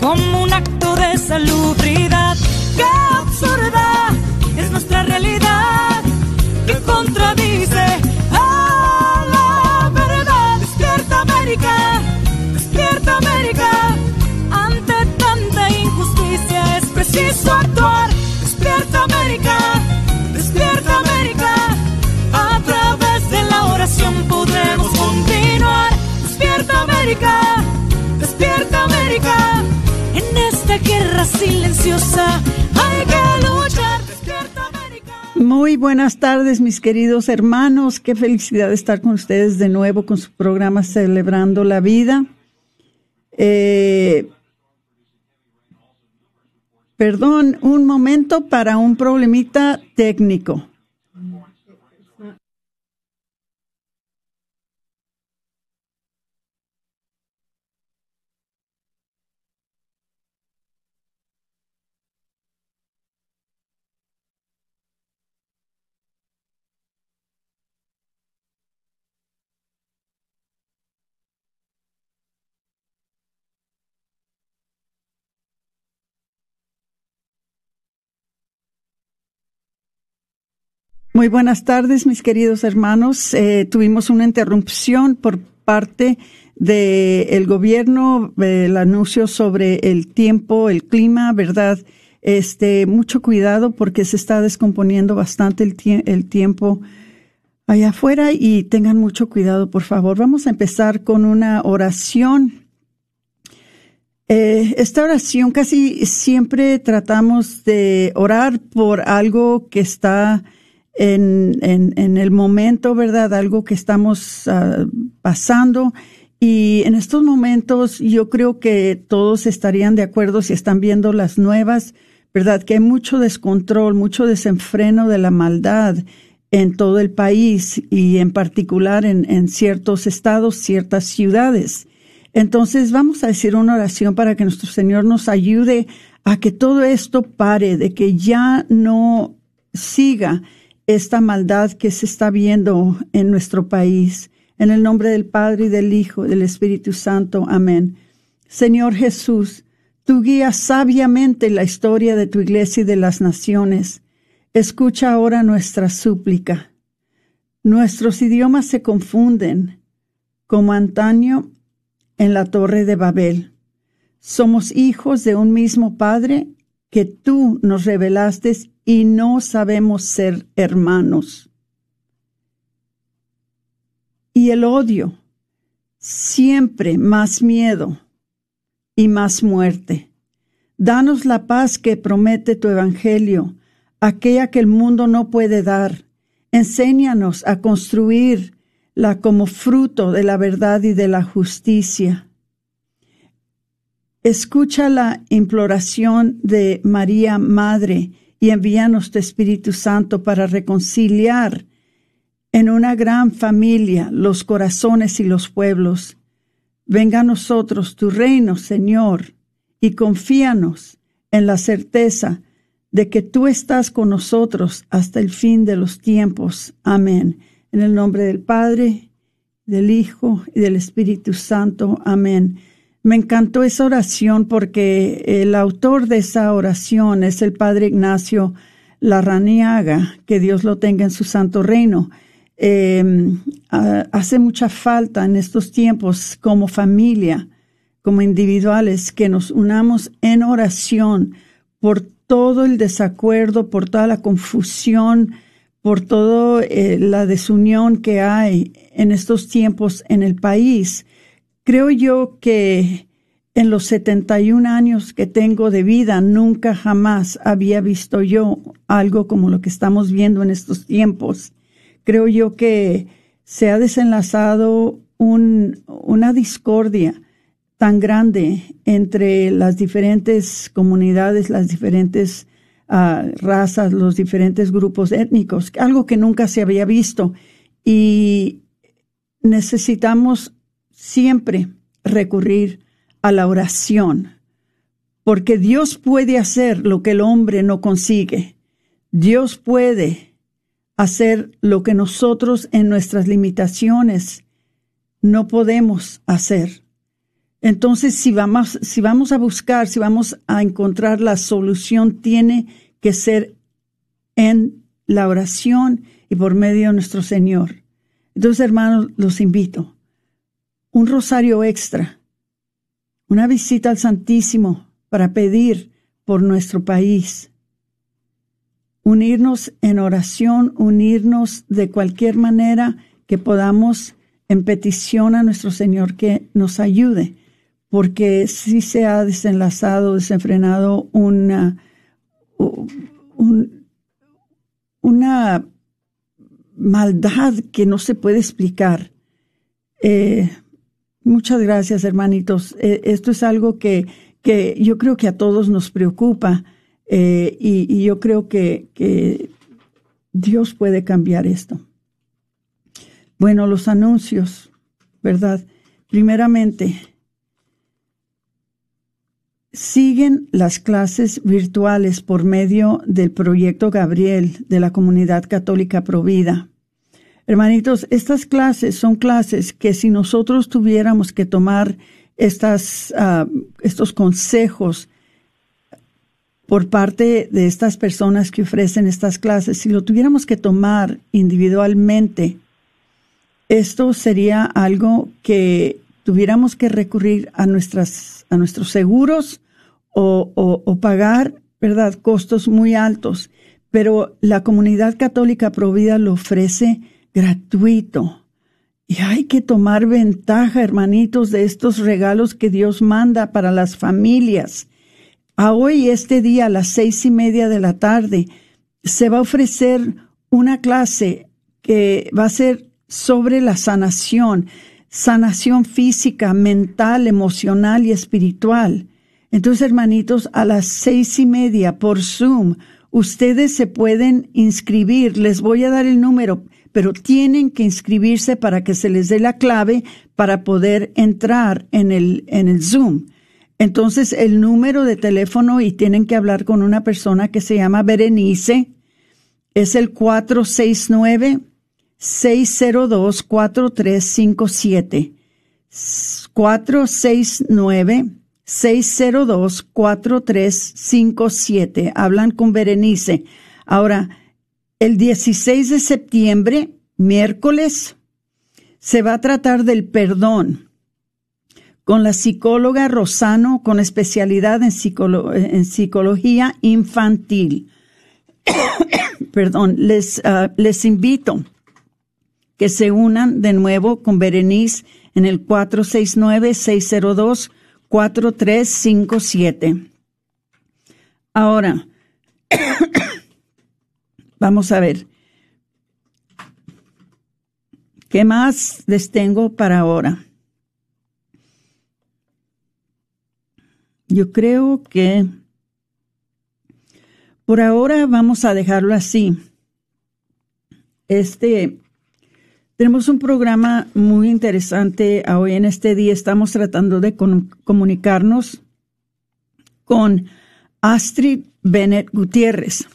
como un acto de salubridad. ¡Qué absurda es nuestra realidad! Que contradice silenciosa hay que luchar. Muy buenas tardes, mis queridos hermanos. Qué felicidad estar con ustedes de nuevo con su programa Celebrando la Vida. Eh, Perdón, un momento para un problemita técnico. Muy buenas tardes, mis queridos hermanos. Eh, tuvimos una interrupción por parte del gobierno, el anuncio sobre el tiempo, el clima, ¿verdad? Este, mucho cuidado porque se está descomponiendo bastante el, tiempo allá afuera y tengan mucho cuidado, por favor. Vamos a empezar con una oración. Eh, esta oración casi siempre tratamos de orar por algo que está en, en, el momento, ¿verdad? Algo que estamos uh, pasando. Y en estos momentos yo creo que todos estarían de acuerdo si están viendo las nuevas, ¿verdad? Que hay mucho descontrol, mucho desenfreno de la maldad en todo el país y en particular en, en ciertos estados, ciertas ciudades. Entonces vamos a decir una oración para que nuestro Señor nos ayude a que todo esto pare, de que ya no siga esta maldad que se está viendo en nuestro país. En el nombre del Padre y del Hijo y del Espíritu Santo. Amén. Señor Jesús, tú guías sabiamente la historia de tu iglesia y de las naciones. Escucha ahora nuestra súplica. Nuestros idiomas se confunden, como antaño en la torre de Babel. Somos hijos de un mismo Padre que tú nos revelaste y no sabemos ser hermanos. Y el odio, siempre más miedo y más muerte. Danos la paz que promete tu Evangelio, aquella que el mundo no puede dar. Enséñanos a construirla como fruto de la verdad y de la justicia. Escucha la imploración de María Madre y envíanos tu Espíritu Santo para reconciliar en una gran familia los corazones y los pueblos. Venga a nosotros tu reino, Señor, y confíanos en la certeza de que tú estás con nosotros hasta el fin de los tiempos. Amén. En el nombre del Padre, del Hijo y del Espíritu Santo. Amén. Me encantó esa oración porque el autor de esa oración es el padre Ignacio Larraniaga, que Dios lo tenga en su santo reino. em, hace mucha falta en estos tiempos como familia, como individuales, que nos unamos en oración por todo el desacuerdo, por toda la confusión, por toda eh, la desunión que hay en estos tiempos en el país. Creo yo que en los 71 años que tengo de vida, nunca jamás había visto yo algo como lo que estamos viendo en estos tiempos. Creo yo que se ha desenlazado una discordia tan grande entre las diferentes comunidades, las diferentes ah, razas, los diferentes grupos étnicos, algo que nunca se había visto. Y necesitamos siempre recurrir a la oración, porque Dios puede hacer lo que el hombre no consigue. Dios puede hacer lo que nosotros en nuestras limitaciones no podemos hacer. Entonces, si vamos, si vamos a buscar, si vamos a encontrar la solución, tiene que ser en la oración y por medio de nuestro Señor. Entonces, hermanos, los invito. Un rosario extra una visita al Santísimo para pedir por nuestro país, unirnos en oración, unirnos de cualquier manera que podamos en petición a nuestro Señor que nos ayude, porque si se ha desenlazado, desenfrenado una, una maldad que no se puede explicar. Eh, Muchas gracias, hermanitos. Eh, esto es algo que, que, yo creo que a todos nos preocupa eh, y, yo creo que, que Dios puede cambiar esto. Bueno, los anuncios, ¿verdad? Primeramente, siguen las clases virtuales por medio del proyecto Gabriel de la Comunidad Católica Provida. Hermanitos, estas clases son clases que si nosotros tuviéramos que tomar estas, ah, estos consejos por parte de estas personas que ofrecen estas clases, si lo tuviéramos que tomar individualmente, esto sería algo que tuviéramos que recurrir a, nuestras, a nuestros seguros o, o pagar, ¿verdad?, costos muy altos. Pero la comunidad católica Provida lo ofrece gratuito. Y hay que tomar ventaja, hermanitos, de estos regalos que Dios manda para las familias. A hoy, este día, a las seis y media de la tarde, se va a ofrecer una clase que va a ser sobre la sanación, sanación física, mental, emocional y espiritual. Entonces, hermanitos, a las seis y media por Zoom, ustedes se pueden inscribir. Les voy a dar el número pero tienen que inscribirse para que se les dé la clave para poder entrar en el, en el Zoom. Entonces, el número de teléfono y tienen que hablar con una persona que se llama Berenice es el 469 602 4357. 469 602 4357. Hablan con Berenice. Ahora, el 16 de septiembre, miércoles, se va a tratar del perdón con la psicóloga Rosano con especialidad en, psicología infantil. Perdón, les, ah, les invito que se unan de nuevo con Berenice en el 469-602-4357. Ahora, Vamos a ver. ¿Qué más les tengo para ahora? Yo creo que por ahora vamos a dejarlo así. Este tenemos un programa muy interesante hoy en este día. Estamos tratando de comunicarnos con Astrid Bennett Gutiérrez.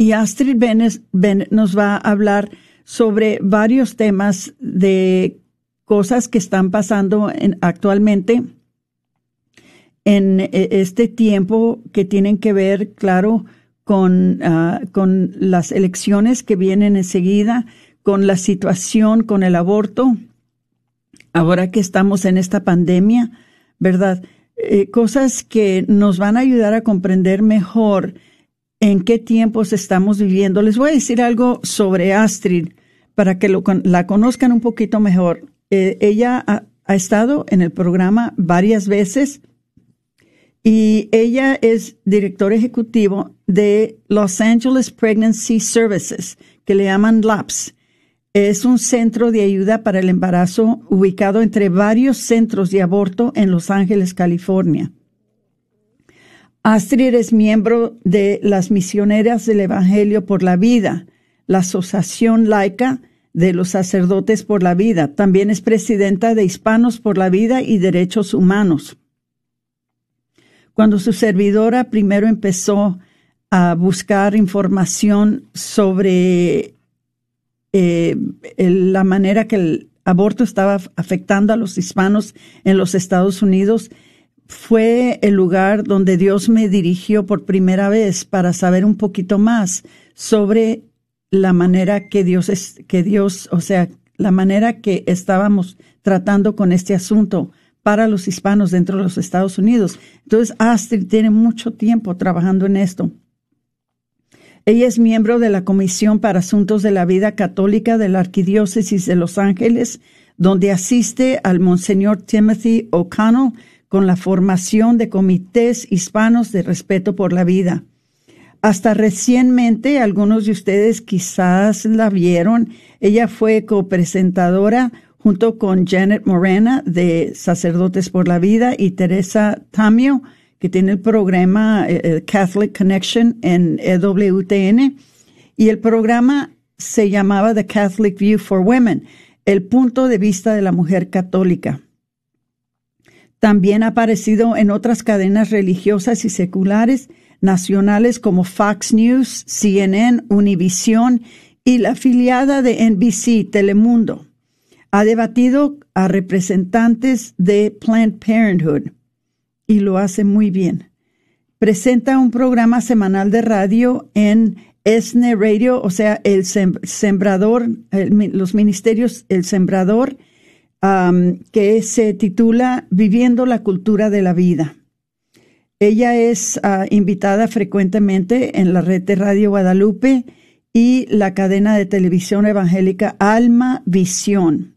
Y Astrid Bennett, nos va a hablar sobre varios temas de cosas que están pasando actualmente en e, este tiempo que tienen que ver, claro, con, ah, con las elecciones que vienen enseguida, con la situación con el aborto, ahora que estamos en esta pandemia, ¿verdad? Eh, cosas que nos van a ayudar a comprender mejor en qué tiempos estamos viviendo. Les voy a decir algo sobre Astrid para que la conozcan un poquito mejor. Eh, ella ha, ha, estado en el programa varias veces y ella es director ejecutivo de Los Angeles Pregnancy Services, que le llaman LAPS. Es un centro de ayuda para el embarazo ubicado entre varios centros de aborto en Los Ángeles, California. Astrid es miembro de las Misioneras del Evangelio por la Vida, la Asociación Laica de los Sacerdotes por la Vida. También es presidenta de Hispanos por la Vida y Derechos Humanos. Cuando su servidora primero empezó a buscar información sobre eh, la manera que el aborto estaba afectando a los hispanos en los Estados Unidos, fue el lugar donde Dios me dirigió por primera vez para saber un poquito más sobre la manera que Dios es, que Dios, o sea, la manera que estábamos tratando con este asunto para los hispanos dentro de los Estados Unidos. Entonces, Astrid tiene mucho tiempo trabajando en esto. Ella es miembro de la Comisión para Asuntos de la Vida Católica de la Arquidiócesis de Los Ángeles, donde asiste al Monseñor Timothy O'Connell con la formación de comités hispanos de respeto por la vida. Hasta recientemente, algunos de ustedes quizás la vieron, ella fue copresentadora junto con Janet Morena de Sacerdotes por la Vida y Teresa Tamio, que tiene el programa eh, eh, Catholic Connection en EWTN. Y el programa se llamaba The Catholic View for Women, el punto de vista de la mujer católica. También ha aparecido en otras cadenas religiosas y seculares nacionales como Fox News, CNN, Univision y la afiliada de NBC, Telemundo. Ha debatido a representantes de Planned Parenthood y lo hace muy bien. Presenta un programa semanal de radio en ESNE Radio, o sea, el sembrador, los ministerios, el sembrador que se titula Viviendo la cultura de la vida. Ella es ah, invitada frecuentemente en la red de Radio Guadalupe y la cadena de televisión evangélica Alma Visión.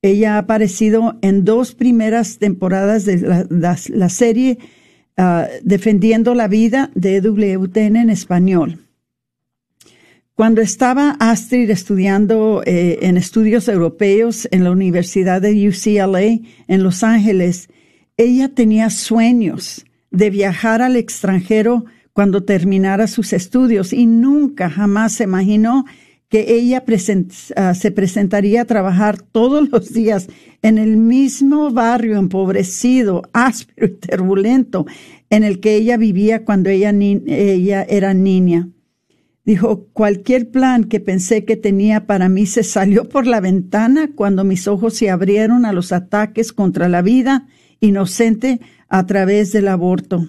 Ella ha aparecido en dos primeras temporadas de la, serie ah, Defendiendo la Vida de WTN en español. Cuando estaba Astrid estudiando eh, en estudios europeos en la Universidad de UCLA en Los Ángeles, ella tenía sueños de viajar al extranjero cuando terminara sus estudios y nunca jamás se imaginó que ella ah, se presentaría a trabajar todos los días en el mismo barrio empobrecido, áspero y turbulento en el que ella vivía cuando ella, ella era niña. Dijo, cualquier plan que pensé que tenía para mí se salió por la ventana cuando mis ojos se abrieron a los ataques contra la vida inocente a través del aborto.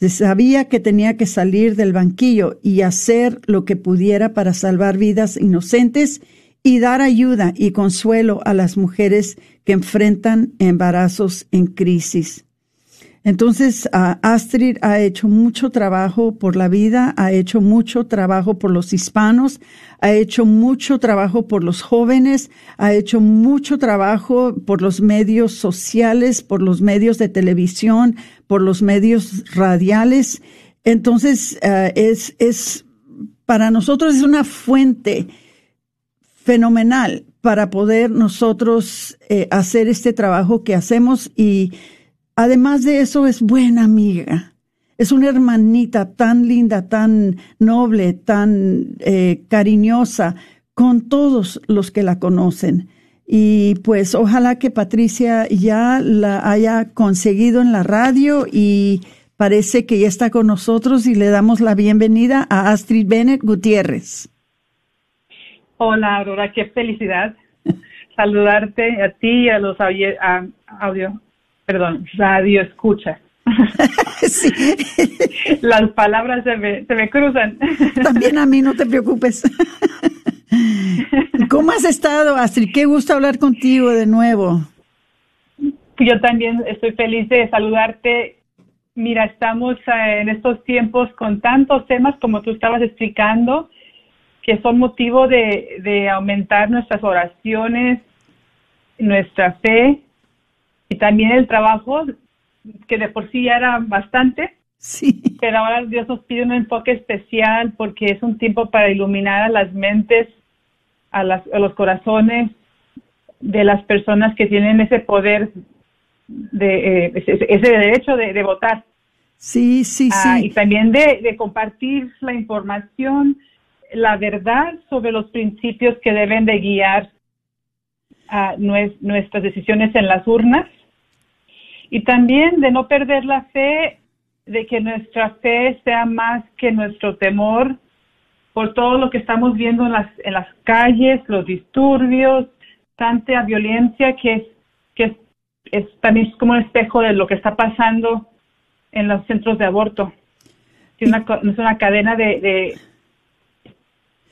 Sabía que tenía que salir del banquillo y hacer lo que pudiera para salvar vidas inocentes y dar ayuda y consuelo a las mujeres que enfrentan embarazos en crisis. Entonces, Astrid ha hecho mucho trabajo por la vida, ha hecho mucho trabajo por los hispanos, ha hecho mucho trabajo por los jóvenes, ha hecho mucho trabajo por los medios sociales, por los medios de televisión, por los medios radiales. Entonces, eh, es, es, para nosotros es una fuente fenomenal para poder nosotros eh, hacer este trabajo que hacemos y Además de eso, es buena amiga. Es una hermanita tan linda, tan noble, tan eh, cariñosa con todos los que la conocen. Y pues ojalá que Patricia ya la haya conseguido en la radio y parece que ya está con nosotros y le damos la bienvenida a Astrid Bennett Gutiérrez. Hola Aurora, qué felicidad saludarte a ti y a los audio, perdón, radio escucha. sí. Las palabras se me, se me cruzan. También a mí, no te preocupes. ¿Cómo has estado, Astrid? Qué gusto hablar contigo de nuevo. Yo también estoy feliz de saludarte. Mira, estamos eh, en estos tiempos con tantos temas como tú estabas explicando, que son motivo de, de aumentar nuestras oraciones, nuestra fe y también el trabajo, que de por sí ya era bastante. Sí. Pero ahora Dios nos pide un enfoque especial porque es un tiempo para iluminar a las mentes, a, las, a los corazones de las personas que tienen ese poder, de eh, ese, ese, derecho de, de, votar. Sí, sí, ah, sí. Y también de, de compartir la información, la verdad sobre los principios que deben de guiar a nuestras decisiones en las urnas y también de no perder la fe, de que nuestra fe sea más que nuestro temor por todo lo que estamos viendo en las, en las calles, los disturbios, tanta violencia que es, que es, es también como un espejo de lo que está pasando en los centros de aborto. Es una, es una cadena de, de,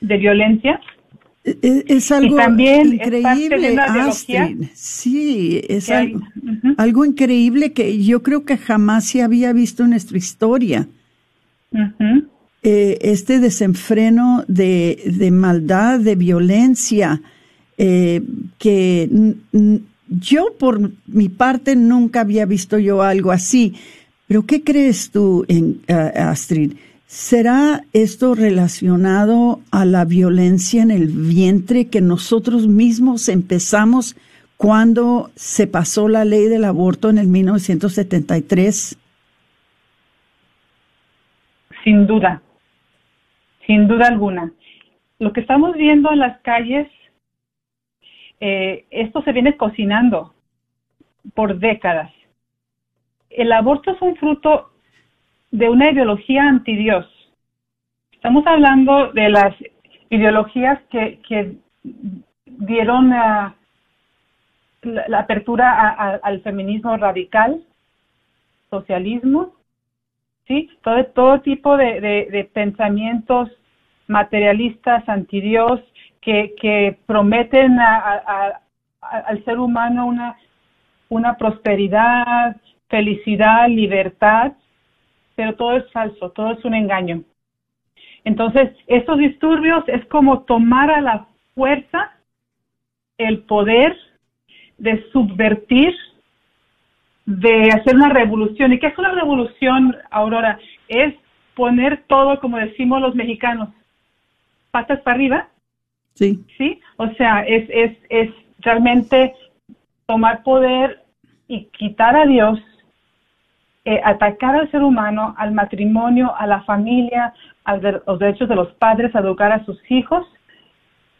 de violencia es, es algo increíble, es Astrid. Sí, es algo, uh -huh. algo, increíble que yo creo que jamás se había visto en nuestra historia. Uh -huh. eh, este desenfreno de, de, maldad, de violencia, eh, que yo por mi parte nunca había visto yo algo así. Pero ¿qué crees tú, en, uh, Astrid? ¿Será esto relacionado a la violencia en el vientre que nosotros mismos empezamos cuando se pasó la ley del aborto en el 1973? Sin duda, sin duda alguna. Lo que estamos viendo en las calles, eh, esto se viene cocinando por décadas. El aborto es un fruto de una ideología anti Dios. Estamos hablando de las ideologías que, que dieron la, apertura al feminismo radical, socialismo, sí, todo, todo tipo de, de, de pensamientos materialistas anti Dios que, que prometen a, al ser humano una, una prosperidad, felicidad, libertad, pero todo es falso, todo es un engaño. Entonces, estos disturbios es como tomar a la fuerza el poder de subvertir, de hacer una revolución. ¿Y qué es una revolución, Aurora? Es poner todo, como decimos los mexicanos, patas para arriba. Sí. Sí, o sea, es, es, es realmente tomar poder y quitar a Dios eh, atacar al ser humano, al matrimonio, a la familia, a los derechos de los padres, a educar a sus hijos.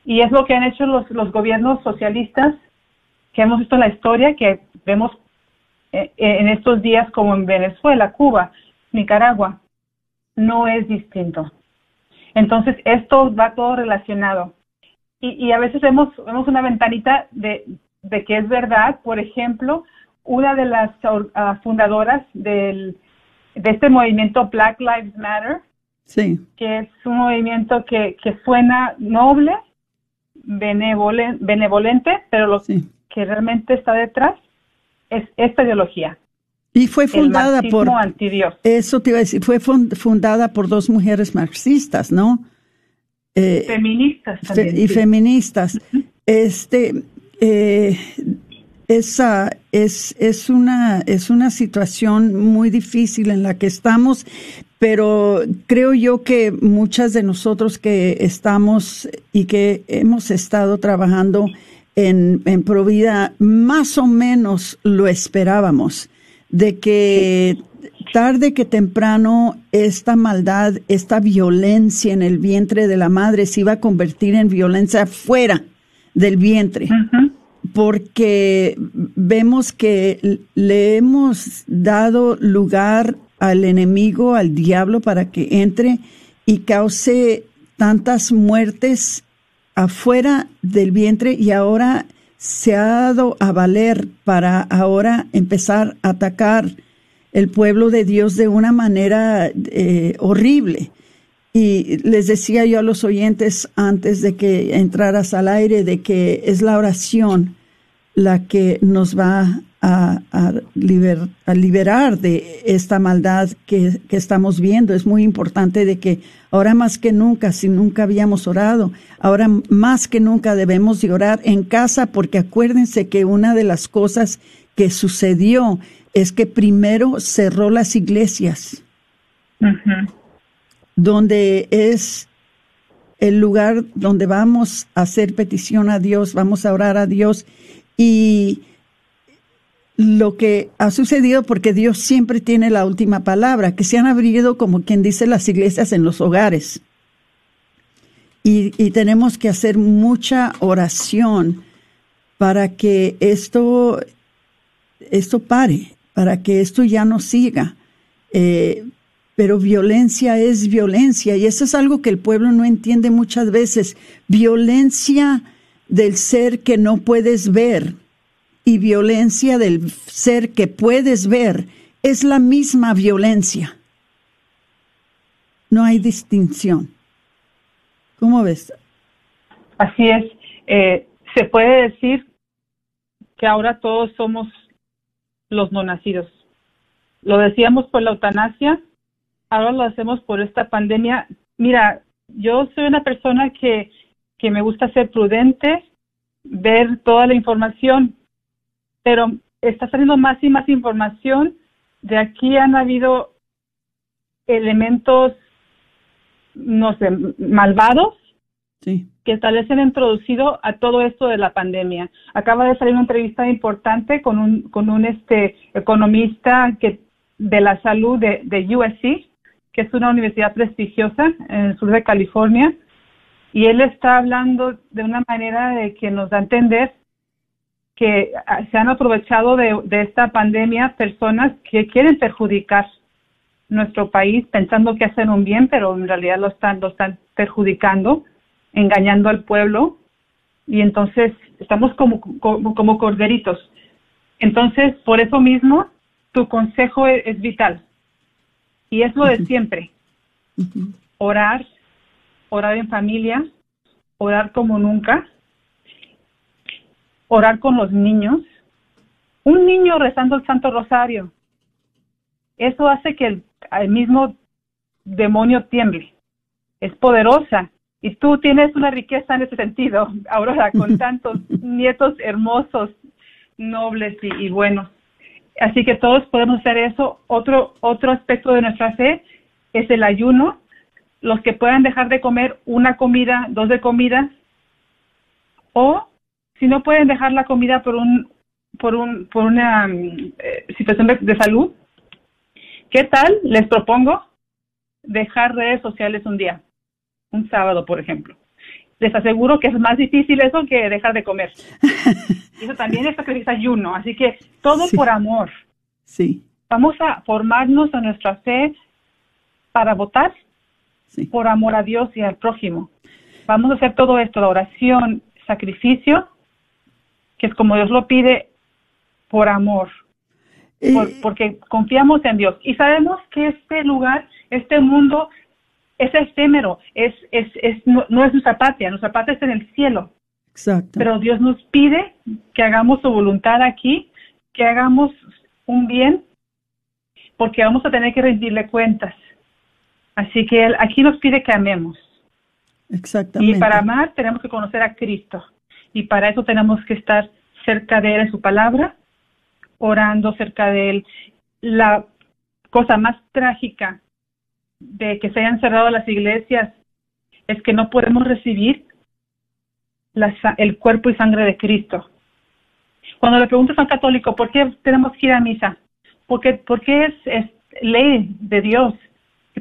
Y es lo que han hecho los, los gobiernos socialistas que hemos visto en la historia, que vemos eh, en estos días como en Venezuela, Cuba, Nicaragua. No es distinto. Entonces, esto va todo relacionado. Y, y a veces vemos, vemos una ventanita de, de que es verdad, por ejemplo, una de las uh, fundadoras del, de este movimiento Black Lives Matter, sí. que es un movimiento que, que suena noble, benevolente, benevolente pero lo sí. que realmente está detrás es esta ideología. Y fue fundada el por... Antidios. Eso te iba a decir, fue fundada por dos mujeres marxistas, ¿no? Eh, feministas también. Fe, y sí. feministas. Uh -huh. Este... Eh, esa es, es, una, es una situación muy difícil en la que estamos, pero creo yo que muchas de nosotros que estamos y que hemos estado trabajando en, en Provida, más o menos lo esperábamos, de que tarde que temprano esta maldad, esta violencia en el vientre de la madre se iba a convertir en violencia fuera del vientre. Porque vemos que le hemos dado lugar al enemigo, al diablo, para que entre y cause tantas muertes afuera del vientre y ahora se ha dado a valer para ahora empezar a atacar el pueblo de Dios de una manera eh, horrible. Y les decía yo a los oyentes antes de que entraras al aire de que es la oración la que nos va a, liberar de esta maldad que, que, estamos viendo. Es muy importante de que ahora más que nunca, si nunca habíamos orado, ahora más que nunca debemos de orar en casa porque acuérdense que una de las cosas que sucedió es que primero cerró las iglesias, donde es el lugar donde vamos a hacer petición a Dios, vamos a orar a Dios y lo que ha sucedido, porque Dios siempre tiene la última palabra, que se han abrido, como quien dice, las iglesias en los hogares. Y, y tenemos que hacer mucha oración para que esto, esto pare, para que esto ya no siga. Eh, pero violencia es violencia y eso es algo que el pueblo no entiende muchas veces. Violencia del ser que no puedes ver y violencia del ser que puedes ver es la misma violencia. No hay distinción. ¿Cómo ves? Así es. Eh, se puede decir que ahora todos somos los no nacidos. Lo decíamos por la eutanasia, ahora lo hacemos por esta pandemia. Mira, yo soy una persona que, que me gusta ser prudente, ver toda la información, pero está saliendo más y más información. De aquí han habido elementos, no sé, malvados que tal vez se han introducido a todo esto de la pandemia. Acaba de salir una entrevista importante con un, con un este economista que de la salud de, de USC, que es una universidad prestigiosa en el sur de California, y él está hablando de una manera de que nos da a entender que ah, se han aprovechado de, esta pandemia personas que quieren perjudicar nuestro país pensando que hacen un bien, pero en realidad lo están, lo están perjudicando, engañando al pueblo y entonces estamos como, como, corderitos. Entonces, por eso mismo, tu consejo es, es vital y es lo de siempre. Orar, orar en familia, orar como nunca orar con los niños. Un niño rezando el Santo Rosario. Eso hace que el, mismo demonio tiemble. Es poderosa. Y tú tienes una riqueza en ese sentido, Aurora, con tantos nietos hermosos, nobles y, y, buenos. Así que todos podemos hacer eso. Otro, otro aspecto de nuestra fe es el ayuno. Los que puedan dejar de comer una comida, dos de comidas, o si no pueden dejar la comida por un por un por una mm, eh, situación de, salud, ¿qué tal? Les propongo dejar redes sociales un día, un sábado, por ejemplo. Les aseguro que es más difícil eso que dejar de comer. eso también es sacrificio ayuno, así que todo por amor. Sí. Vamos a formarnos a nuestra fe para votar por amor a Dios y al prójimo. Vamos a hacer todo esto, la oración, sacrificio, que es como Dios lo pide por amor, porque confiamos en Dios y sabemos que este lugar, este mundo es efímero, es, es, es, no, es nuestra patria, nuestra patria está en el cielo. Exacto. Pero Dios nos pide que hagamos su voluntad aquí, que hagamos un bien, porque vamos a tener que rendirle cuentas. Así que Él aquí nos pide que amemos. Exactamente. Y para amar tenemos que conocer a Cristo y para eso tenemos que estar cerca de él en su palabra, orando cerca de él. La cosa más trágica de que se hayan cerrado las iglesias es que no podemos recibir el cuerpo y sangre de Cristo. Cuando le preguntas a un católico, ¿por qué tenemos que ir a misa? Porque, porque es, es ley de Dios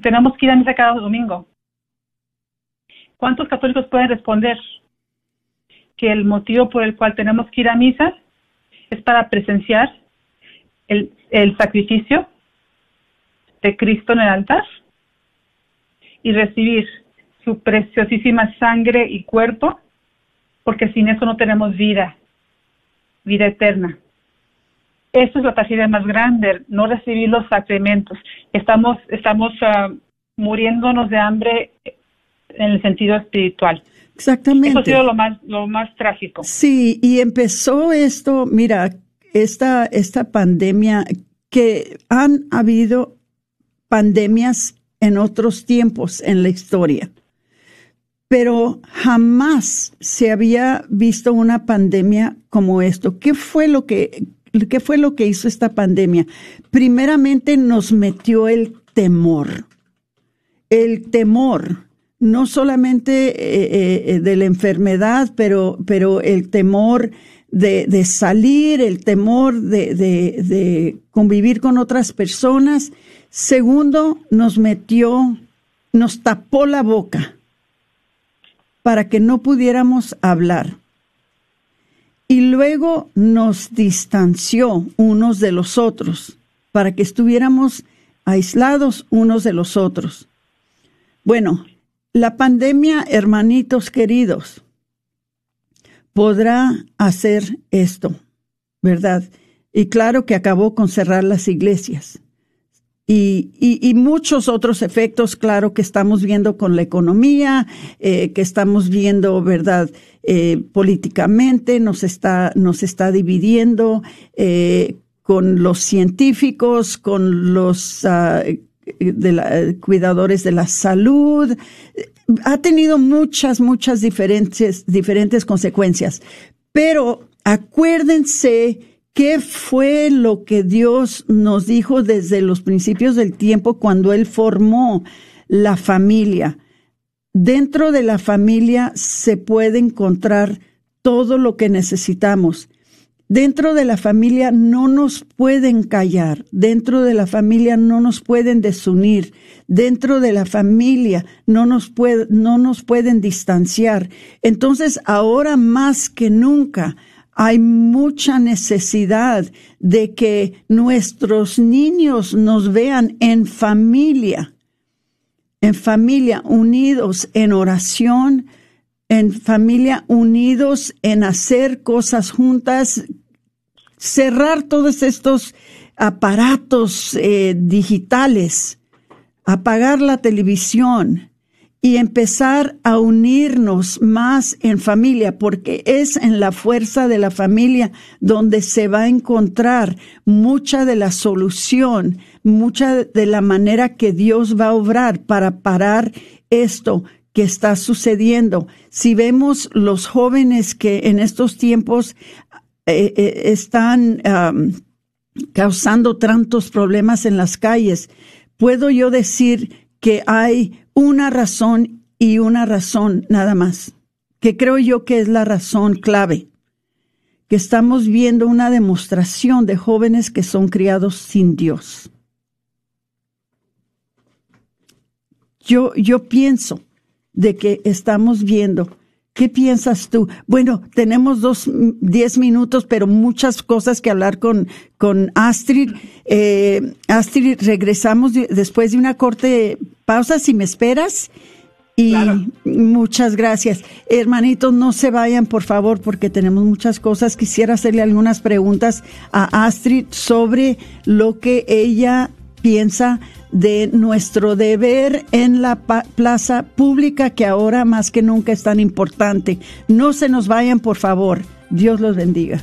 tenemos que ir a misa cada domingo. ¿Cuántos católicos pueden responder? que el motivo por el cual tenemos que ir a misa es para presenciar el, el sacrificio de Cristo en el altar y recibir su preciosísima sangre y cuerpo, porque sin eso no tenemos vida, vida eterna. Esa es la tragedia más grande, no recibir los sacramentos. Estamos, estamos ah, muriéndonos de hambre en el sentido espiritual. Exactamente. Eso ha sido lo más, lo más trágico. Sí, y empezó esto, mira, esta, esta pandemia, que han habido pandemias en otros tiempos en la historia, pero jamás se había visto una pandemia como esto. ¿Qué fue lo que, qué fue lo que hizo esta pandemia? Primeramente nos metió el temor. El temor no solamente eh, eh, eh, de la enfermedad, pero, pero el temor de, salir, el temor de, convivir con otras personas. Segundo, nos metió, nos tapó la boca para que no pudiéramos hablar. Y luego nos distanció unos de los otros, para que estuviéramos aislados unos de los otros. Bueno, la pandemia, hermanitos queridos, podrá hacer esto, ¿verdad? Y claro que acabó con cerrar las iglesias. Y, muchos otros efectos, claro, que estamos viendo con la economía, eh, que estamos viendo, ¿verdad? Eh, políticamente nos está, nos está dividiendo eh, con los científicos, con los uh, de la, cuidadores de la salud. Ha tenido muchas, muchas diferentes, diferentes consecuencias. Pero acuérdense qué fue lo que Dios nos dijo desde los principios del tiempo cuando Él formó la familia. Dentro de la familia se puede encontrar todo lo que necesitamos. Dentro de la familia no nos pueden callar, dentro de la familia no nos pueden desunir, dentro de la familia no nos, no nos pueden distanciar. Entonces, ahora más que nunca, hay mucha necesidad de que nuestros niños nos vean en familia, en familia, unidos en oración, en familia unidos en hacer cosas juntas, cerrar todos estos aparatos eh, digitales, apagar la televisión y empezar a unirnos más en familia, porque es en la fuerza de la familia donde se va a encontrar mucha de la solución, mucha de la manera que Dios va a obrar para parar esto que está sucediendo. Si vemos los jóvenes que en estos tiempos eh, eh, están causando tantos problemas en las calles, puedo yo decir que hay una razón y una razón nada más, que creo yo que es la razón clave, que estamos viendo una demostración de jóvenes que son criados sin Dios. Yo, yo pienso de que estamos viendo. ¿Qué piensas tú? Bueno, tenemos dos, diez minutos, pero muchas cosas que hablar con, con Astrid. Eh, Astrid, regresamos después de una corte pausa, si me esperas. Y muchas gracias. Hermanitos, no se vayan, por favor, porque tenemos muchas cosas. Quisiera hacerle algunas preguntas a Astrid sobre lo que ella piensa de nuestro deber en la plaza pública que ahora más que nunca es tan importante. No se nos vayan, por favor. Dios los bendiga.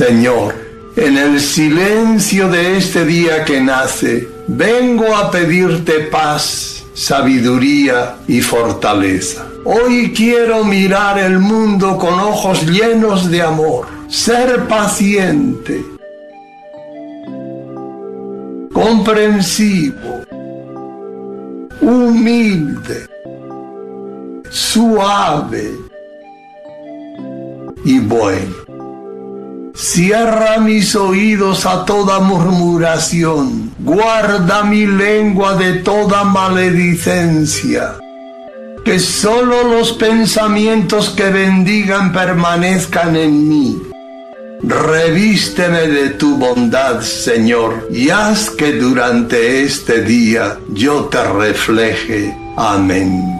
Señor, en el silencio de este día que nace, vengo a pedirte paz, sabiduría y fortaleza. Hoy quiero mirar el mundo con ojos llenos de amor, ser paciente, comprensivo, humilde, suave y bueno. Cierra mis oídos a toda murmuración, guarda mi lengua de toda maledicencia. Que sólo los pensamientos que bendigan permanezcan en mí. Revísteme de tu bondad, Señor, y haz que durante este día yo te refleje. Amén.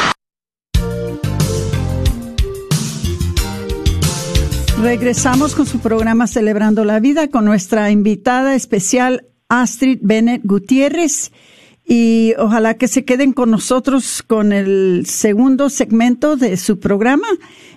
Regresamos con su programa Celebrando la Vida con nuestra invitada especial Astrid Bennett Gutiérrez y ojalá que se queden con nosotros con el segundo segmento de su programa.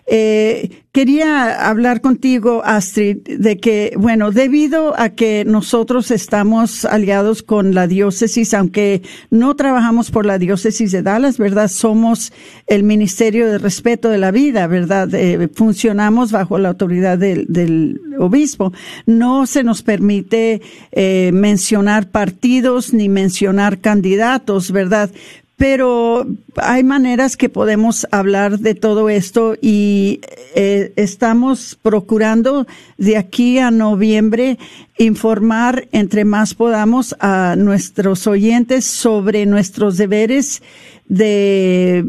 Eh, quería hablar contigo, Astrid, de que, bueno, debido a que nosotros estamos aliados con la diócesis, aunque no trabajamos por la diócesis de Dallas, ¿verdad? Somos el Ministerio de Respeto de la Vida, ¿verdad? Eh, funcionamos bajo la autoridad del, del, obispo. No se nos permite eh, mencionar partidos ni mencionar candidatos, ¿verdad? pero hay maneras que podemos hablar de todo esto y eh, estamos procurando de aquí a noviembre informar entre más podamos a nuestros oyentes sobre nuestros deberes de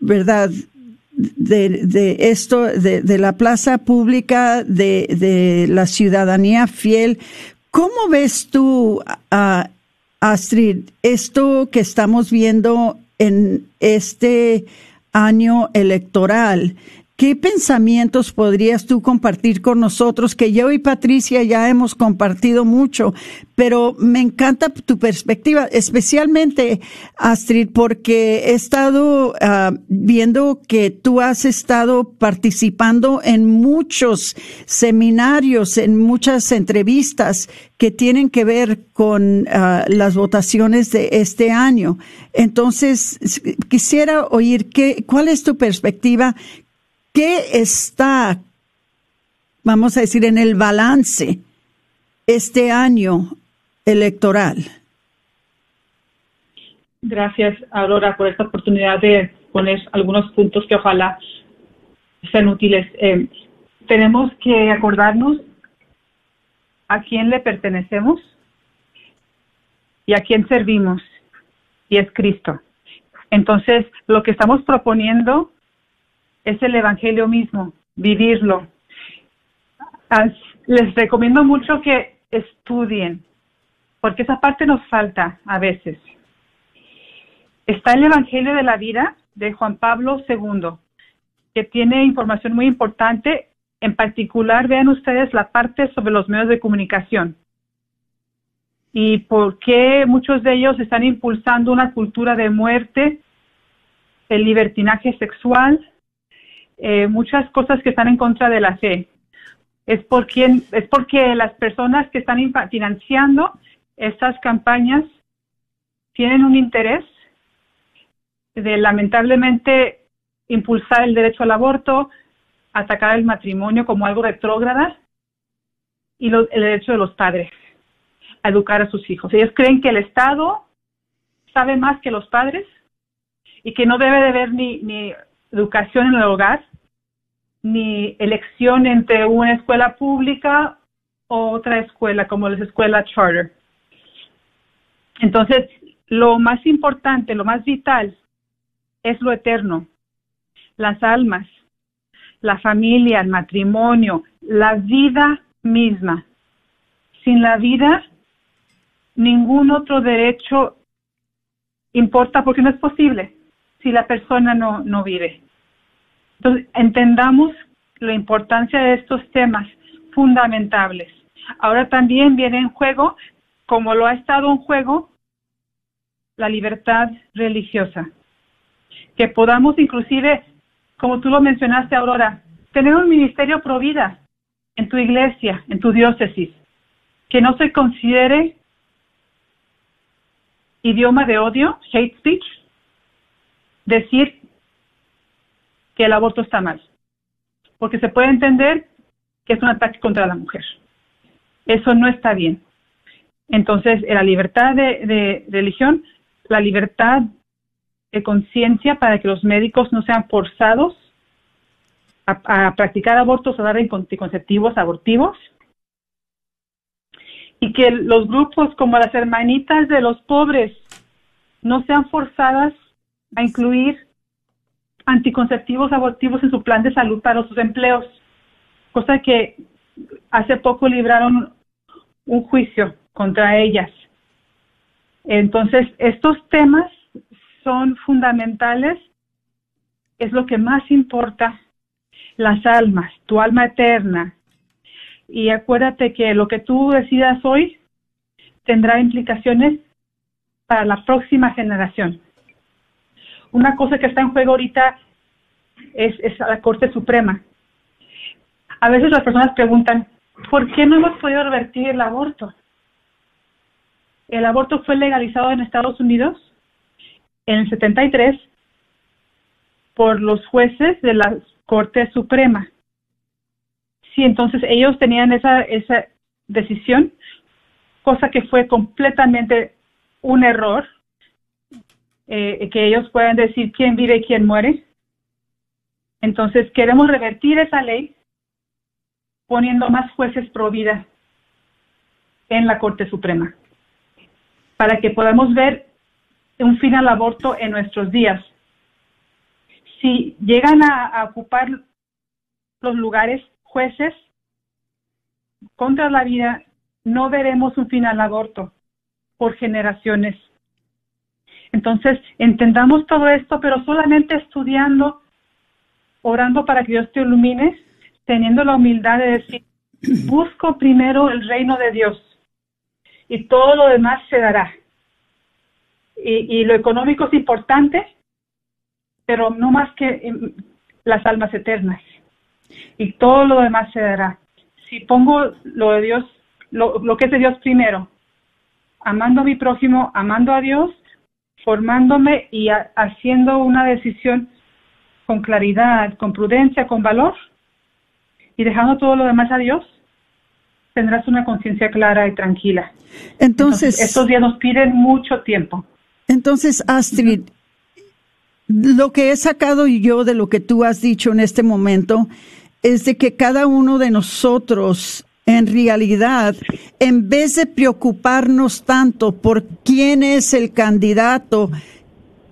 verdad de, de esto, de, de, la plaza pública, de, de la ciudadanía fiel. ¿Cómo ves tú a Astrid, esto que estamos viendo en este año electoral, ¿qué pensamientos podrías tú compartir con nosotros? Que yo y Patricia ya hemos compartido mucho, pero me encanta tu perspectiva, especialmente Astrid, porque he estado uh, viendo que tú has estado participando en muchos seminarios, en muchas entrevistas que tienen que ver con uh, las votaciones de este año. Entonces, quisiera oír qué, cuál es tu perspectiva, qué está, vamos a decir, en el balance este año electoral. Gracias, Aurora, por esta oportunidad de poner algunos puntos que ojalá sean útiles. Eh, tenemos que acordarnos a quién le pertenecemos y a quién servimos, y es Cristo. Entonces, lo que estamos proponiendo es el Evangelio mismo, vivirlo. Les recomiendo mucho que estudien, porque esa parte nos falta a veces. Está el Evangelio de la Vida de Juan Pablo II, que tiene información muy importante. En particular, vean ustedes la parte sobre los medios de comunicación y por qué muchos de ellos están impulsando una cultura de muerte, el libertinaje sexual, eh, muchas cosas que están en contra de la fe. Es porque, es porque las personas que están financiando estas campañas tienen un interés de lamentablemente impulsar el derecho al aborto, atacar el matrimonio como algo retrógrada y el derecho de los padres a educar a sus hijos. Ellos creen que el Estado sabe más que los padres y que no debe de haber ni, ni educación en el hogar, ni elección entre una escuela pública otra escuela como la escuela charter. Entonces, lo más importante, lo más vital es lo eterno, las almas, la familia, el matrimonio, la vida misma. Sin la vida, ningún otro derecho importa porque no es posible si la persona no, no vive. Entonces, entendamos la importancia de estos temas fundamentales. Ahora también viene en juego, como lo ha estado en juego, la libertad religiosa. Que podamos inclusive, como tú lo mencionaste, Aurora, tener un ministerio pro vida en tu iglesia, en tu diócesis, que no se considere idioma de odio, hate speech, decir que el aborto está mal, porque se puede entender que es un ataque contra la mujer. Eso no está bien. Entonces, la libertad de, religión, la libertad de conciencia para que los médicos no sean forzados a, practicar abortos o dar anticonceptivos abortivos, y que los grupos como las hermanitas de los pobres no sean forzadas a incluir anticonceptivos abortivos en su plan de salud para sus empleos, cosa que hace poco libraron un juicio contra ellas. Entonces, estos temas son fundamentales, es lo que más importa, las almas, tu alma eterna, y acuérdate que lo que tú decidas hoy tendrá implicaciones para la próxima generación. Una cosa que está en juego ahorita es, es la Corte Suprema. A veces las personas preguntan, ¿por qué no hemos podido revertir el aborto? El aborto fue legalizado en Estados Unidos en el 73 por los jueces de la Corte Suprema. Sí, entonces ellos tenían esa, esa decisión, cosa que fue completamente un error, eh, que ellos puedan decir quién vive y quién muere. Entonces queremos revertir esa ley poniendo más jueces pro vida en la Corte Suprema para que podamos ver un fin al aborto en nuestros días. Si llegan a ocupar los lugares jueces contra la vida, no veremos un final aborto por generaciones. Entonces, entendamos todo esto, pero solamente estudiando, orando para que Dios te ilumine, teniendo la humildad de decir, busco primero el reino de Dios y todo lo demás se dará. Y, lo económico es importante, pero no más que em, las almas eternas y todo lo demás se dará. Si pongo lo de Dios, lo, lo que es de Dios primero, amando a mi prójimo, amando a Dios, formándome y haciendo una decisión con claridad, con prudencia, con valor, y dejando todo lo demás a Dios, tendrás una conciencia clara y tranquila. Entonces, estos días nos piden mucho tiempo. Entonces, Astrid, lo que he sacado yo de lo que tú has dicho en este momento es de que cada uno de nosotros en realidad, en vez de preocuparnos tanto por quién es el candidato,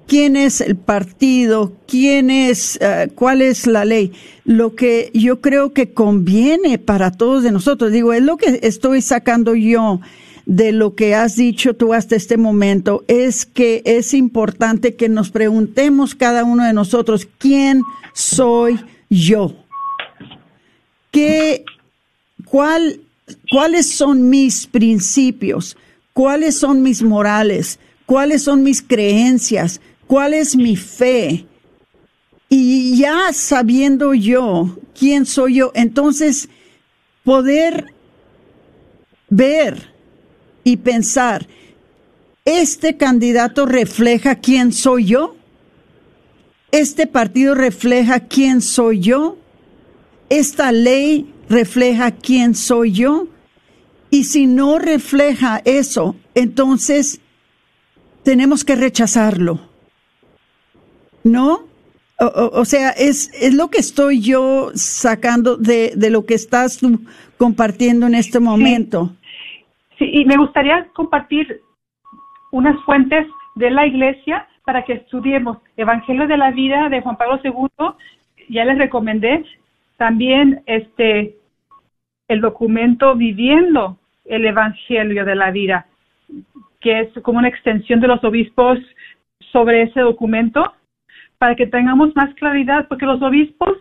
quién es el partido, quién es, eh, cuál es la ley, lo que yo creo que conviene para todos de nosotros, digo, es lo que estoy sacando yo de lo que has dicho tú hasta este momento, es que es importante que nos preguntemos cada uno de nosotros, ¿quién soy yo? ¿Qué, cuál, ¿Cuáles son mis principios? ¿Cuáles son mis morales? ¿Cuáles son mis creencias? ¿Cuál es mi fe? Y ya sabiendo yo quién soy yo, entonces poder ver y pensar, ¿este candidato refleja quién soy yo? ¿Este partido refleja quién soy yo? esta ley refleja quién soy yo. Y si no refleja eso, entonces tenemos que rechazarlo. ¿No? O, sea, es, es lo que estoy yo sacando de, de lo que estás tú compartiendo en este momento. Sí. y me gustaría compartir unas fuentes de la iglesia para que estudiemos Evangelio de la Vida de Juan Pablo II. Ya les recomendé también este el documento Viviendo el Evangelio de la Vida, que es como una extensión de los obispos sobre ese documento, para que tengamos más claridad, porque los obispos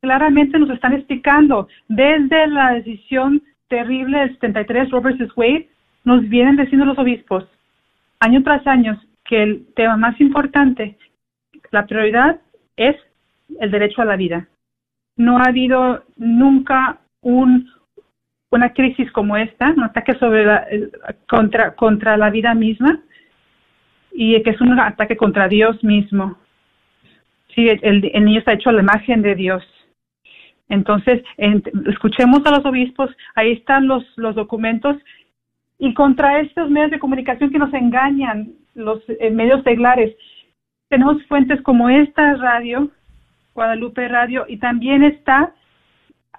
claramente nos están explicando desde la decisión terrible del 73 Robert Wade, nos vienen diciendo los obispos año tras año que el tema más importante, la prioridad es el derecho a la vida. No ha habido nunca un, una crisis como esta, un ataque sobre contra, contra la vida misma y que es un ataque contra Dios mismo. Sí, el, el niño está hecho a la imagen de Dios. Entonces, escuchemos a los obispos, ahí están los, los documentos y contra estos medios de comunicación que nos engañan, los eh, medios seglares. Tenemos fuentes como esta radio, Guadalupe Radio, y también está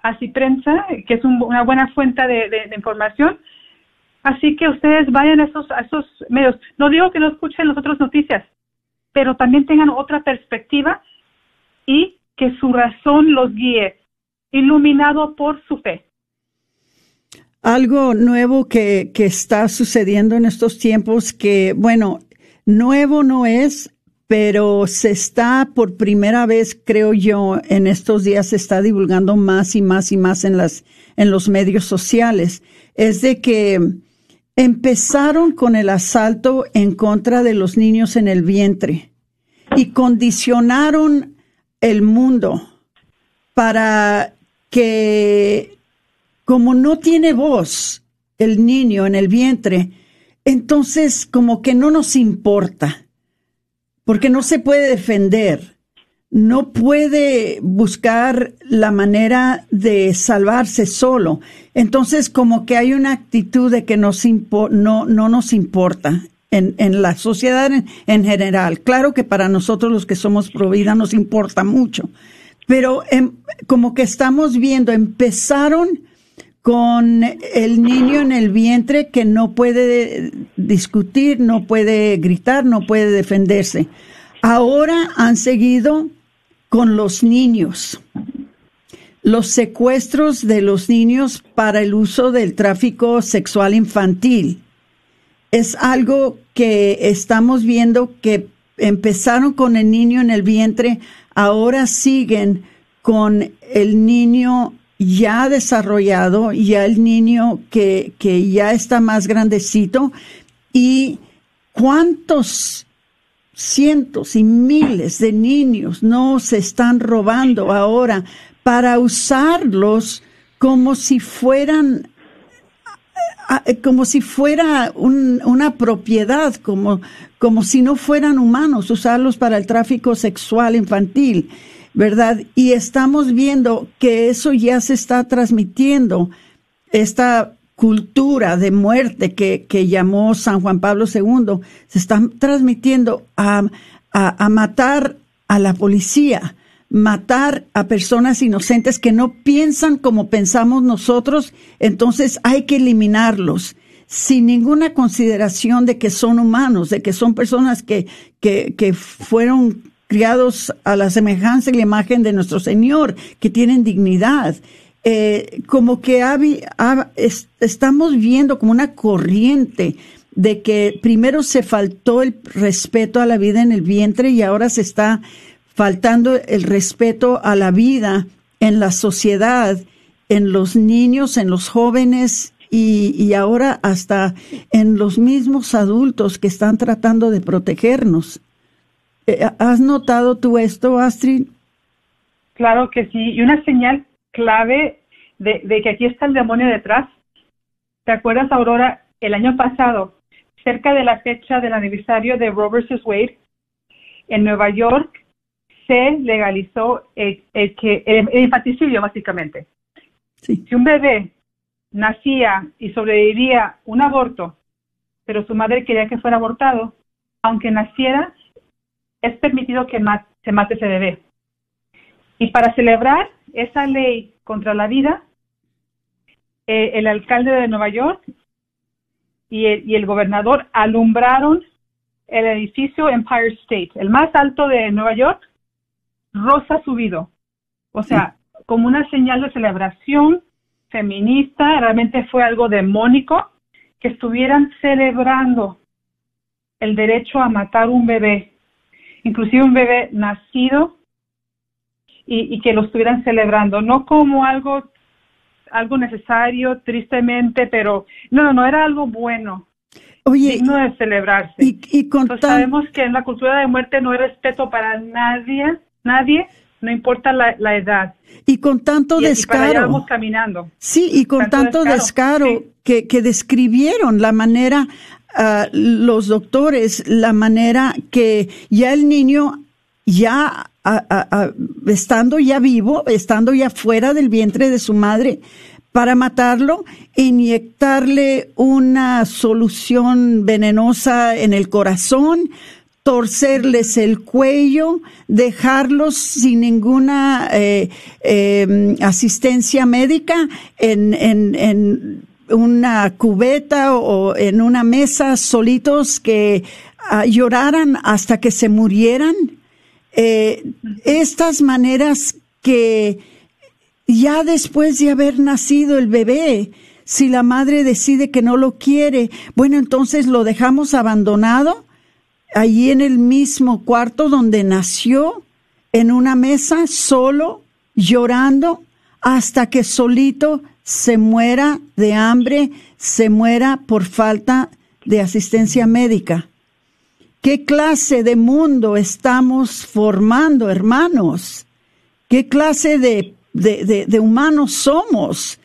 Así Prensa, que es una buena fuente de, información. Así que ustedes vayan a esos, esos medios. No digo que no escuchen las otras noticias, pero también tengan otra perspectiva y que su razón los guíe, iluminado por su fe algo nuevo que, que está sucediendo en estos tiempos que, bueno, nuevo no es, pero se está por primera vez, creo yo, en estos días se está divulgando más y más y más en las, en los medios sociales. Es de que empezaron con el asalto en contra de los niños en el vientre y condicionaron el mundo para que como no tiene voz el niño en el vientre, entonces como que no nos importa, porque no se puede defender, no puede buscar la manera de salvarse solo. Entonces como que hay una actitud de que nos no, no nos importa. En, en la sociedad en, en, general. Claro que para nosotros los que somos pro vida nos importa mucho, pero em, como que estamos viendo, empezaron con el niño en el vientre que no puede discutir, no puede gritar, no puede defenderse. Ahora han seguido con los niños, los secuestros de los niños para el uso del tráfico sexual infantil. Es algo que estamos viendo que empezaron con el niño en el vientre, ahora siguen con el niño ya desarrollado, ya el niño que, que ya está más grandecito y cuántos cientos y miles de niños no se están robando ahora para usarlos como si fueran como si fuera una propiedad, como, como si no fueran humanos, usarlos para el tráfico sexual infantil. ¿Verdad? Y estamos viendo que eso ya se está transmitiendo, esta cultura de muerte que, que llamó San Juan Pablo II, se está transmitiendo a, a, matar a la policía, matar a personas inocentes que no piensan como pensamos nosotros, entonces hay que eliminarlos sin ninguna consideración de que son humanos, de que son personas que, que, que fueron criados a la semejanza y la imagen de nuestro Señor, que tienen dignidad. Eh, como que estamos viendo como una corriente de que primero se faltó el respeto a la vida en el vientre y ahora se está faltando el respeto a la vida en la sociedad, en los niños, en los jóvenes y, y ahora hasta en los mismos adultos que están tratando de protegernos. Eh, ¿Has notado tú esto, Astrid? Claro que sí. Y una señal clave de, que aquí está el demonio detrás. ¿Te acuerdas, Aurora? El año pasado, cerca de la fecha del aniversario de Robert Wade, en Nueva York se legalizó el, que, el, infanticidio, básicamente. Si un bebé nacía y sobrevivía un aborto, pero su madre quería que fuera abortado, aunque naciera es permitido que, se mate ese bebé. Y para celebrar esa ley contra la vida, eh, el alcalde de Nueva York y el, y el gobernador alumbraron el edificio Empire State, el más alto de Nueva York, rosa subido. O sea, como una señal de celebración feminista, realmente fue algo demónico que estuvieran celebrando el derecho a matar un bebé, inclusive un bebé nacido, y, y que lo estuvieran celebrando, no como algo algo necesario, tristemente, pero no, no, era algo bueno. Oye, digno de celebrarse. Y, y con Entonces, sabemos que en la cultura de muerte no hay respeto para nadie, nadie, no importa la, la edad. Y con tanto Y- y para allá descaro. vamos caminando. Sí, y con tanto, Tanto descaro, descaro, sí. que, que describieron la manera, ah, los doctores, la manera que ya el niño, ya ah, ah, estando ya vivo, estando ya fuera del vientre de su madre, para matarlo, inyectarle una solución venenosa en el corazón, torcerles el cuello, dejarlos sin ninguna eh, eh, asistencia médica en, en, en una cubeta o en una mesa solitos que ah, lloraran hasta que se murieran. Eh, estas maneras que ya después de haber nacido el bebé, si la madre decide que no lo quiere, bueno, entonces lo dejamos abandonado allí en el mismo cuarto donde nació, en una mesa, solo, llorando, hasta que solito se muera de hambre, se muera por falta de asistencia médica. ¿Qué clase de mundo estamos formando, hermanos? ¿Qué clase de, de, humanos somos?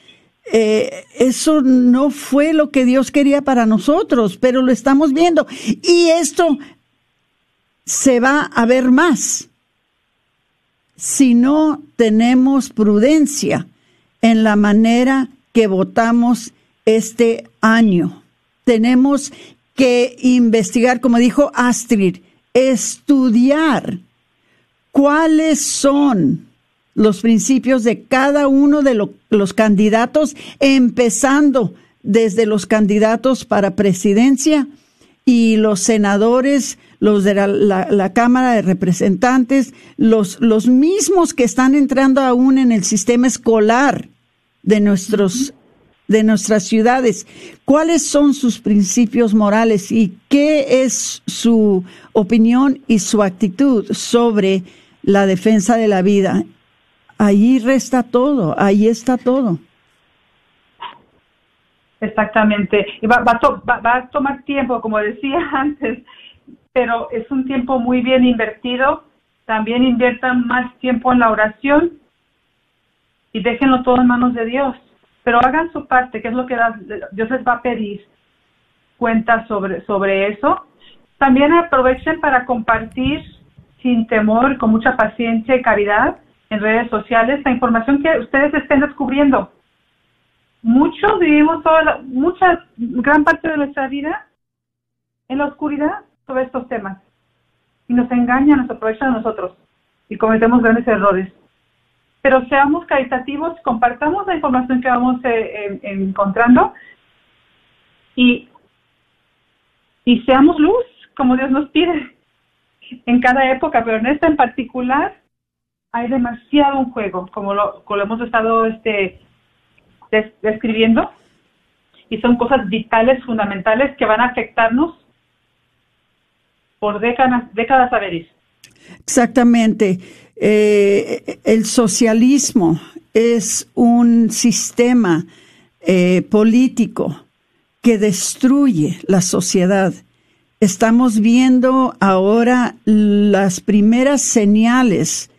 Eh, eso no fue lo que Dios quería para nosotros, pero lo estamos viendo. Y esto se va a ver más si no tenemos prudencia en la manera que votamos este año. Tenemos que investigar, como dijo Astrid, estudiar cuáles son los principios de cada uno de lo- los candidatos, empezando desde los candidatos para presidencia y los senadores, los de la, Cámara de Representantes, los mismos que están entrando aún en el sistema escolar de nuestros de nuestras ciudades. ¿Cuáles son sus principios morales y qué es su opinión y su actitud sobre la defensa de la vida? Allí resta todo, ahí está todo. Exactamente. Y va, va, to- va- va a tomar tiempo, como decía antes, pero es un tiempo muy bien invertido. También inviertan más tiempo en la oración y déjenlo todo en manos de Dios. Pero hagan su parte, que es lo que Dios les va a pedir cuenta sobre, sobre eso. También aprovechen para compartir sin temor, con mucha paciencia y caridad en redes sociales la información que ustedes estén descubriendo muchos vivimos toda la, mucha gran parte de nuestra vida en la oscuridad sobre estos temas y nos engañan, nos aprovechan a nosotros y cometemos grandes errores. Pero seamos caritativos, compartamos la información que vamos eh, en- encontrando y, y seamos luz, como Dios nos pide en cada época, pero en esta en particular hay demasiado un juego, como lo, como lo hemos estado este, des- describiendo y son cosas vitales, fundamentales que van a afectarnos por décadas, décadas a venir. Exactamente. Eh, el socialismo es un sistema eh, político que destruye la sociedad. Estamos viendo ahora las primeras señales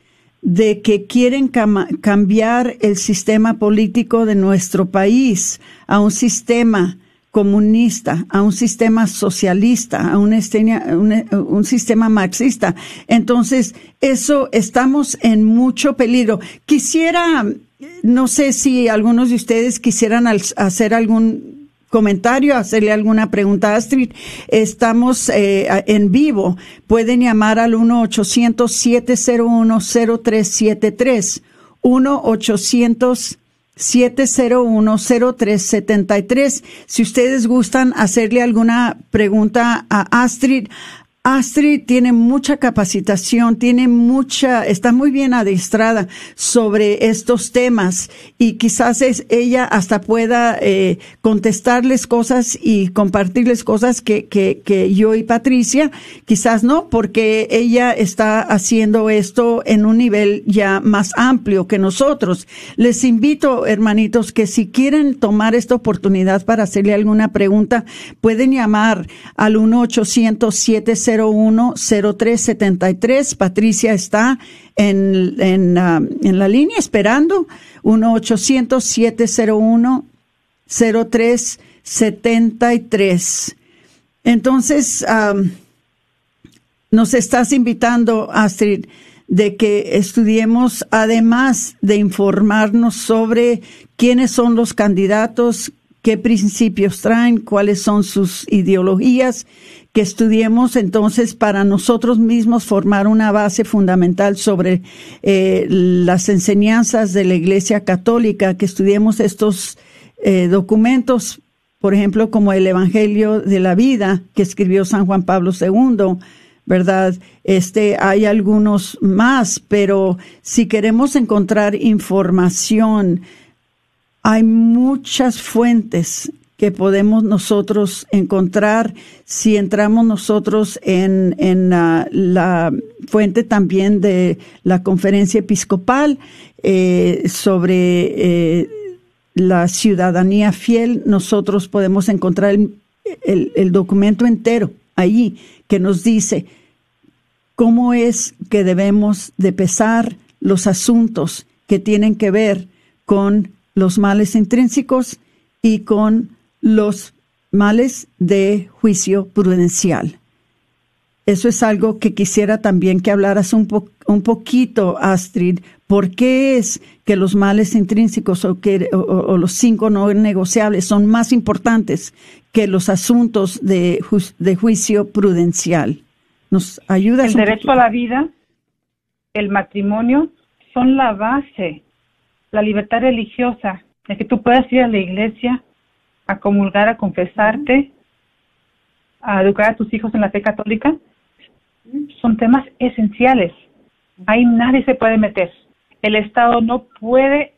de que quieren cambiar el sistema político de nuestro país a un sistema comunista, a un sistema socialista, a un, un- un sistema marxista. Entonces, eso estamos en mucho peligro. Quisiera, no sé si algunos de ustedes quisieran hacer algún comentario, hacerle alguna pregunta a Astrid, estamos eh, en vivo. Pueden llamar al 1-800-701-0373. 1-800-701-0373. Si ustedes gustan hacerle alguna pregunta a Astrid, Astrid tiene mucha capacitación, tiene mucha, está muy bien adiestrada sobre estos temas y quizás es, ella hasta pueda eh, contestarles cosas y compartirles cosas que, que, que yo y Patricia quizás no, porque ella está haciendo esto en un nivel ya más amplio que nosotros. Les invito, hermanitos, que si quieren tomar esta oportunidad para hacerle alguna pregunta, pueden llamar al 1 800 0373 Patricia está en, en, ah, en la línea esperando. 1-800-701-0373. Entonces, nos estás invitando, Astrid, de que estudiemos, además de informarnos sobre quiénes son los candidatos, qué principios traen, cuáles son sus ideologías que estudiemos entonces para nosotros mismos formar una base fundamental sobre eh, las enseñanzas de la Iglesia Católica, que estudiemos estos eh, documentos, por ejemplo, como el Evangelio de la Vida que escribió San Juan Pablo II, ¿verdad? Este, hay algunos más, pero si queremos encontrar información, hay muchas fuentes que podemos nosotros encontrar. Si entramos nosotros en, en la fuente también de la conferencia episcopal eh, sobre eh, la ciudadanía fiel, nosotros podemos encontrar el, el documento entero allí que nos dice cómo es que debemos de pesar los asuntos que tienen que ver con los males intrínsecos y con los males de juicio prudencial. Eso es algo que quisiera también que hablaras un, un poquito, Astrid. ¿Por qué es que los males intrínsecos o, que, o, los cinco no negociables son más importantes que los asuntos de, de juicio prudencial? ¿Nos ayuda? El derecho a la vida, el matrimonio, son la base, la libertad religiosa, de que tú puedas ir a la iglesia a comulgar, a confesarte, a educar a tus hijos en la fe católica, son temas esenciales. Ahí nadie se puede meter. El Estado no puede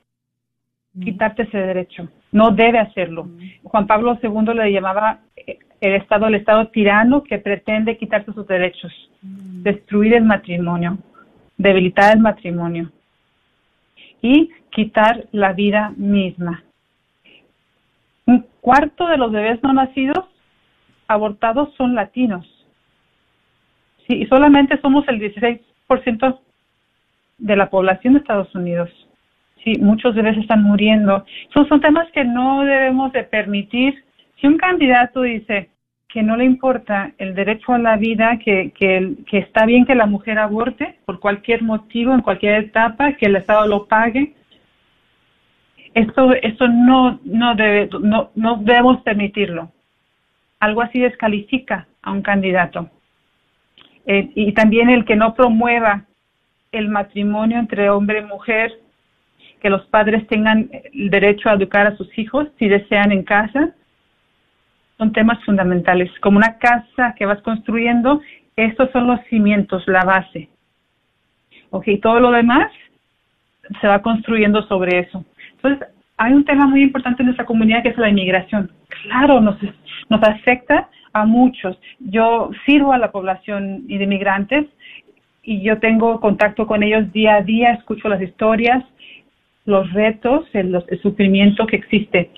quitarte ese derecho, no debe hacerlo. Juan Pablo II le llamaba eh, el Estado el Estado tirano que pretende quitarse sus derechos, destruir el matrimonio, debilitar el matrimonio y quitar la vida misma un cuarto de los bebés no nacidos abortados son latinos. Sí, y solamente somos el 16% de la población de Estados Unidos. Sí, muchos bebés están muriendo. Son, temas que no debemos de permitir. Si un candidato dice que no le importa el derecho a la vida, que, que, está bien que la mujer aborte por cualquier motivo, en cualquier etapa, que el Estado lo pague, esto, esto no, no, debe, no, no debemos permitirlo. Algo así descalifica a un candidato. Eh, y también el que no promueva el matrimonio entre hombre y mujer, que los padres tengan el derecho a educar a sus hijos si desean en casa, son temas fundamentales. Como una casa que vas construyendo, estos son los cimientos, la base. Ok, todo lo demás se va construyendo sobre eso. Entonces, hay un tema muy importante en nuestra comunidad que es la inmigración. Claro, nos, nos afecta a muchos. Yo sirvo a la población de inmigrantes y yo tengo contacto con ellos día a día, escucho las historias, los retos, el, sufrimiento que existe.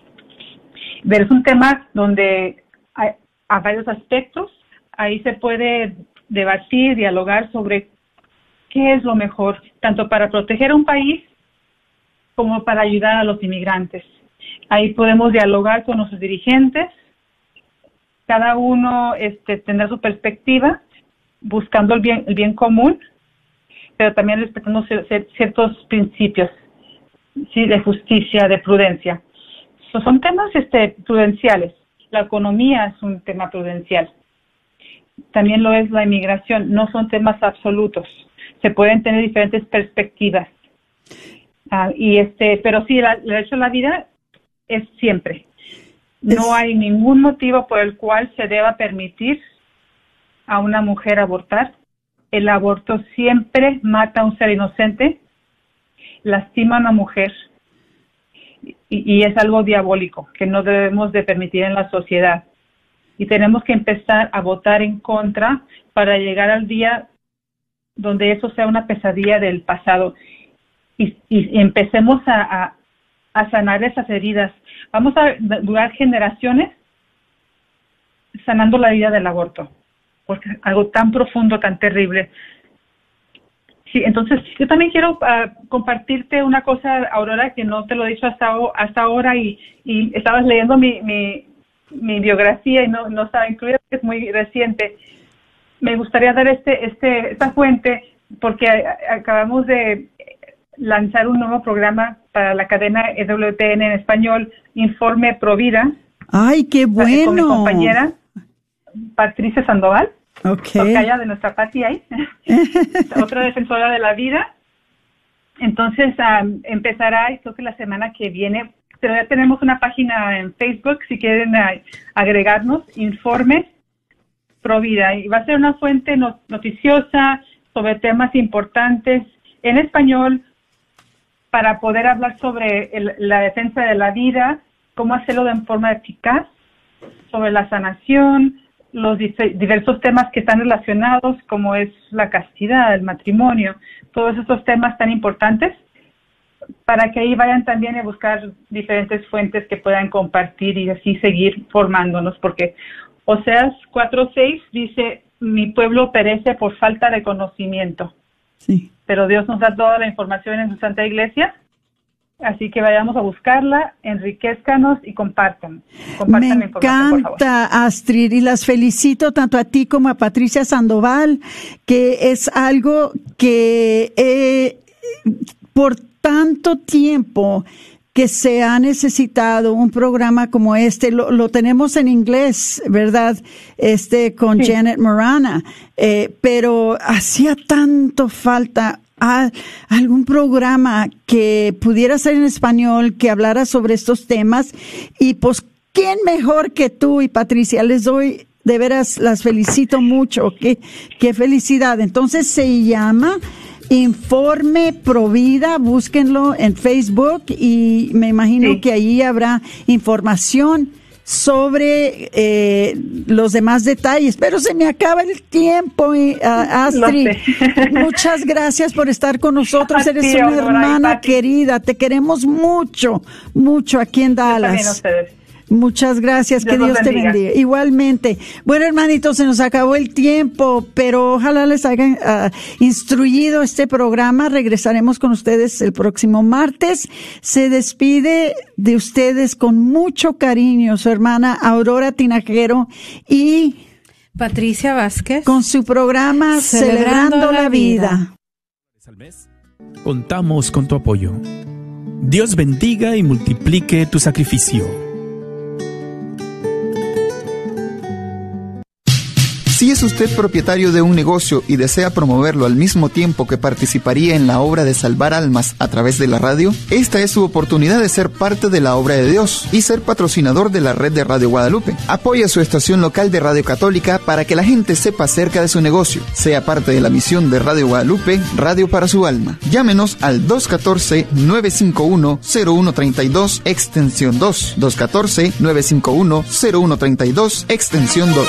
Pero es un tema donde hay, a varios aspectos, ahí se puede debatir, dialogar sobre qué es lo mejor, tanto para proteger a un país como para ayudar a los inmigrantes. Ahí podemos dialogar con nuestros dirigentes, cada uno este, tendrá su perspectiva, buscando el bien, el bien común, pero también respetando ciertos principios sí, de justicia, de prudencia. Son temas este, prudenciales, la economía es un tema prudencial. También lo es la inmigración. No son temas absolutos. Se pueden tener diferentes perspectivas. Ah, y este, pero sí, el derecho a la vida es siempre. No hay ningún motivo por el cual se deba permitir a una mujer abortar. El aborto siempre mata a un ser inocente, lastima a una mujer y, es algo diabólico que no debemos de permitir en la sociedad. Y tenemos que empezar a votar en contra para llegar al día donde eso sea una pesadilla del pasado y, empecemos a, a sanar esas heridas. Vamos a durar generaciones sanando la vida del aborto, porque algo tan profundo, tan terrible. Sí, entonces yo también quiero ah, compartirte una cosa, Aurora, que no te lo he dicho hasta, hasta ahora y, y estabas leyendo mi, mi, mi biografía y no, no estaba incluida, es muy reciente. Me gustaría dar este, este, esta fuente porque acabamos de lanzar un nuevo programa para la cadena EWTN en español, Informe Provida. ¡Ay, qué bueno! Con mi compañera Patricia Sandoval, okay. de nuestra Pati ahí, otra defensora de la vida. Entonces empezará, creo que la semana que viene, pero ya tenemos una página en Facebook, si quieren agregarnos, Informe Provida, y va a ser una fuente noticiosa sobre temas importantes en español para poder hablar sobre la defensa de la vida, cómo hacerlo de forma eficaz, sobre la sanación, los diversos temas que están relacionados, como es la castidad, el matrimonio, todos estos temas tan importantes, para que ahí vayan también a buscar diferentes fuentes que puedan compartir y así seguir formándonos, porque Oseas 4.6 dice, mi pueblo perece por falta de conocimiento. Sí pero Dios nos da toda la información en su Santa Iglesia. Así que vayamos a buscarla, enriquezcanos y compartan. Me encanta, Astrid, y las felicito tanto a ti como a Patricia Sandoval, que es algo que eh, por tanto tiempo que se ha necesitado un programa como este. Lo, tenemos en inglés, ¿verdad? Este con Janet Morana, eh, pero hacía tanto falta a algún programa que pudiera ser en español, que hablara sobre estos temas. Y pues, ¿quién mejor que tú y Patricia? Les doy, de veras, las felicito mucho. Qué, qué felicidad. Entonces se llama Informe Provida, búsquenlo en Facebook y me imagino que ahí habrá información sobre eh, los demás detalles, pero se me acaba el tiempo, y, ah, Astrid. Muchas gracias por estar con nosotros. Eres una hermana querida, te queremos mucho, mucho aquí en Dallas. Muchas gracias, que Dios te bendiga. Igualmente. Bueno, hermanitos, se nos acabó el tiempo, pero ojalá les hayan ah, instruido este programa. Regresaremos con ustedes el próximo martes. Se despide de ustedes con mucho cariño su hermana Aurora Tinajero y Patricia Vázquez con su programa Celebrando, la, vida. Contamos con tu apoyo. Dios bendiga y multiplique tu sacrificio. Si es usted propietario de un negocio y desea promoverlo al mismo tiempo que participaría en la obra de salvar almas a través de la radio, esta es su oportunidad de ser parte de la obra de Dios y ser patrocinador de la red de Radio Guadalupe. Apoya su estación local de Radio Católica para que la gente sepa acerca de su negocio. Sea parte de la misión de Radio Guadalupe, Radio para su alma. Llámenos al 214-951-0132, extensión 2. 214-951-0132, extensión 2.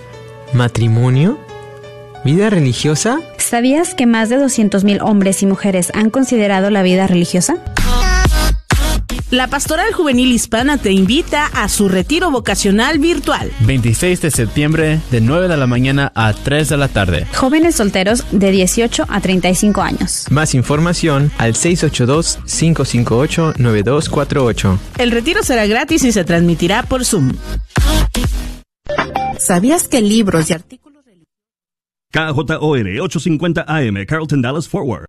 matrimonio, vida religiosa. ¿Sabías que más de 200.000 hombres y mujeres han considerado la vida religiosa? La Pastoral Juvenil Hispana te invita a su retiro vocacional virtual. 26 de septiembre de 9 de la mañana a 3 de la tarde. Jóvenes solteros de 18 a 35 años. Más información al 682-558-9248. El retiro será gratis y se transmitirá por Zoom. ¿Sabías que libros y artículos KJOR 850 AM, Carlton Dallas Forward.